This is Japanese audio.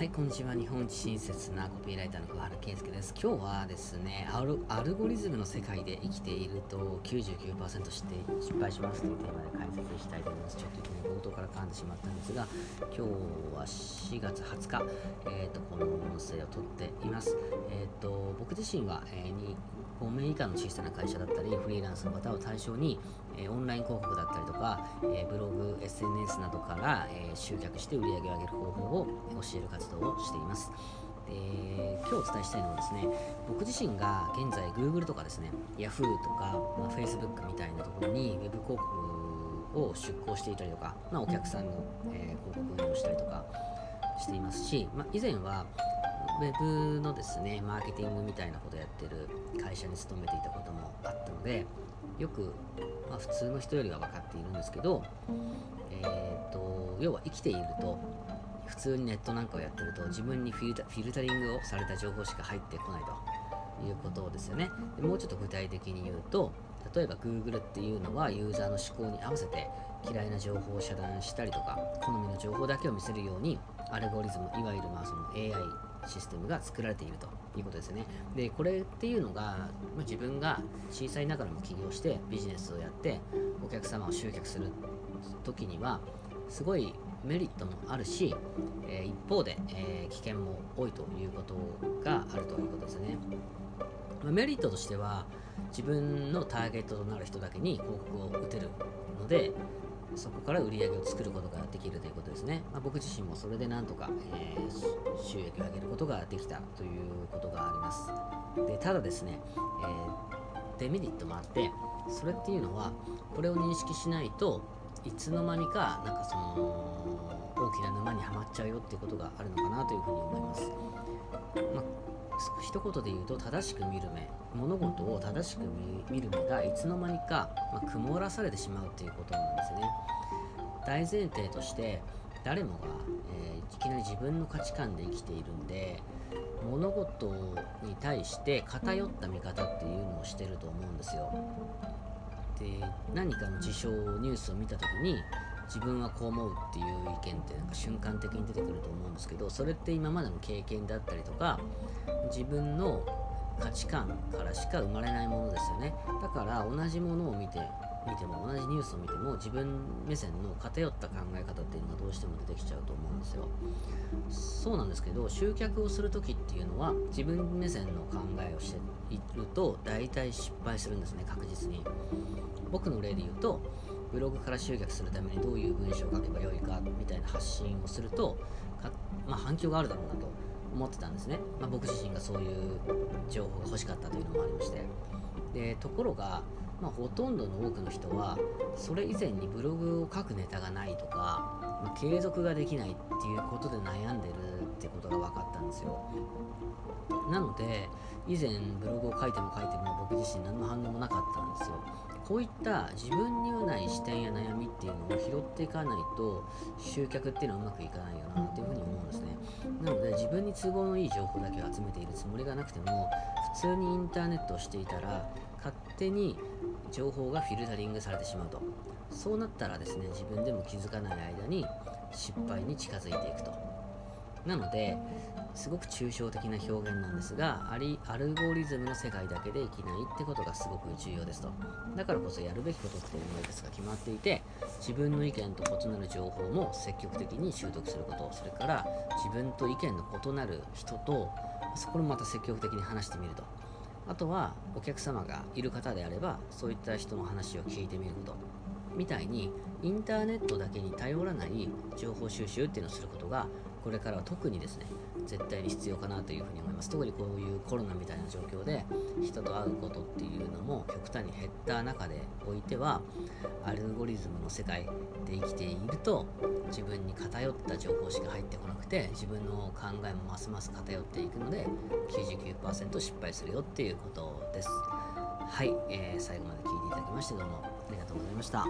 はい、こんにちは。日本一親切なコピーライターの小原圭介です。今日はですねアル、アルゴリズムの世界で生きていると99%して失敗しますというテーマで解説したいと思います。ちょっといきなり冒頭から噛んでしまったんですが、今日は4月20日、えーと、この音声を撮っています。えーと、僕自身は、えー、に5名以下の小さな会社だったり、フリーランスの方を対象に、えオンライン広告だったりとか、えブログ、SNS などから、え集客して売り上げを上げる方法を教える活動をしています。で今日お伝えしたいのはですね僕自身が現在 Google とかですね Yahoo とか、まあ、Facebook みたいなところに Web 広告を出稿していたりとか、まあ、お客さんの、えー、広告をしたりとかしていますし、まあ、以前は Web のですねマーケティングみたいなことやってる会社に勤めていたこともあったのでよく、まあ、普通の人よりは分かっているんですけど、えーと、要は生きていると普通にネットなんかをやってると自分にフィルタフィルタリングをされた情報しか入ってこないということですよね。でもうちょっと具体的に言うと例えば Google っていうのはユーザーの思考に合わせて嫌いな情報を遮断したりとか好みの情報だけを見せるようにアルゴリズムいわゆるまあその AI システムが作られているということですね。で、これっていうのが、ま自分が小さいながらも起業してビジネスをやってお客様を集客する時には、すごいメリットもあるし、え、一方で、え、危険も多いということがあるということですね。まメリットとしては、自分のターゲットとなる人だけに広告を打てるので、そこから売り上げを作ることができるということですね。まあ、僕自身もそれでなんとか、えー、収益を上げることができたということがあります。でただですね、えー、デメリットもあって、それっていうのは、これを認識しないといつの間にか、なんかその、大きな沼にはまっちゃうよっていうことがあるのかなというふうに思います。一言で言うと正しく見る目物事を正しく見る目がいつの間にか、まあ、曇らされてしまうということなんですね。大前提として誰もが、えー、いきなり自分の価値観で生きているんで物事に対して偏った見方っていうのをしてると思うんですよ。で何かの事象ニュースを見た時に自分はこう思うっていう意見ってなんか瞬間的に出てくると思うんですけどそれって今までの経験だったりとか自分の価値観からしか生まれないものですよね。だから同じものを見て見ても同じニュースを見ても自分目線の偏った考え方っていうのがどうしても出てきちゃうと思うんですよ。そうなんですけど集客をする時っていうのは自分目線の考えをしていると大体失敗するんですね確実に。僕の例で言うとブログから集客するためにどういう文章を書けばよいかみたいな発信をするとまあ、反響があるだろうなと思ってたんですね、まあ、僕自身がそういう情報が欲しかったというのもありまして。でところが、まあ、ほとんどの多くの人はそれ以前にブログを書くネタがないとか、まあ、継続ができないっていうことで悩んでるってことが分かったんですよ。なので以前ブログを書いても書いても僕自身何の反応もなかったんですよ。こういった自分にはない視点や悩みっていうのを拾っていかないと集客っていうのはうまくいかないよなっていうふうに思うんですね。なので自分に都合のいい情報だけを集めているつもりがなくても普通にインターネットをしていたら勝手に情報がフィルタリングされてしまうと。そうなったらですね自分でも気づかない間に失敗に近づいていくと。なのですごく抽象的な表現なんですがアリアルゴリズムの世界だけで生きないってことがすごく重要ですと。だからこそやるべきことっていうのがいくつか決まっていて自分の意見と異なる情報も積極的に習得すること。それから自分と意見の異なる人とそこもまた積極的に話してみると。あとはお客様がいる方であればそういった人の話を聞いてみること。みたいにインターネットだけに頼らない情報収集っていうのをすることがこれからは特にですね絶対に必要かなというふうに思います。特にこういうコロナみたいな状況で人と会うことっていうのも極端に減った中でおいてはアルゴリズムの世界で生きていると自分に偏った情報しか入ってこなくて自分の考えもますます偏っていくので99%失敗するよっていうことです。はい、えー、最後までいただきましてどうもありがとうございました。